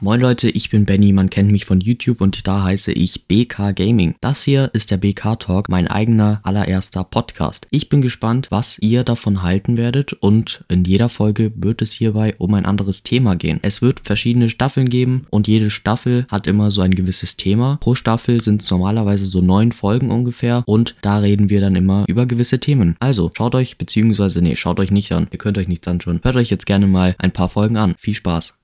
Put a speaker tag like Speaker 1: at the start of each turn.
Speaker 1: Moin Leute, ich bin Benny, man kennt mich von YouTube und da heiße ich BK Gaming. Das hier ist der BK Talk, mein eigener allererster Podcast. Ich bin gespannt, was ihr davon halten werdet und in jeder Folge wird es hierbei um ein anderes Thema gehen. Es wird verschiedene Staffeln geben und jede Staffel hat immer so ein gewisses Thema. Pro Staffel sind es normalerweise so neun Folgen ungefähr und da reden wir dann immer über gewisse Themen. Also schaut euch, beziehungsweise nee, schaut euch nicht an, ihr könnt euch nichts anschauen. Hört euch jetzt gerne mal ein paar Folgen an. Viel Spaß.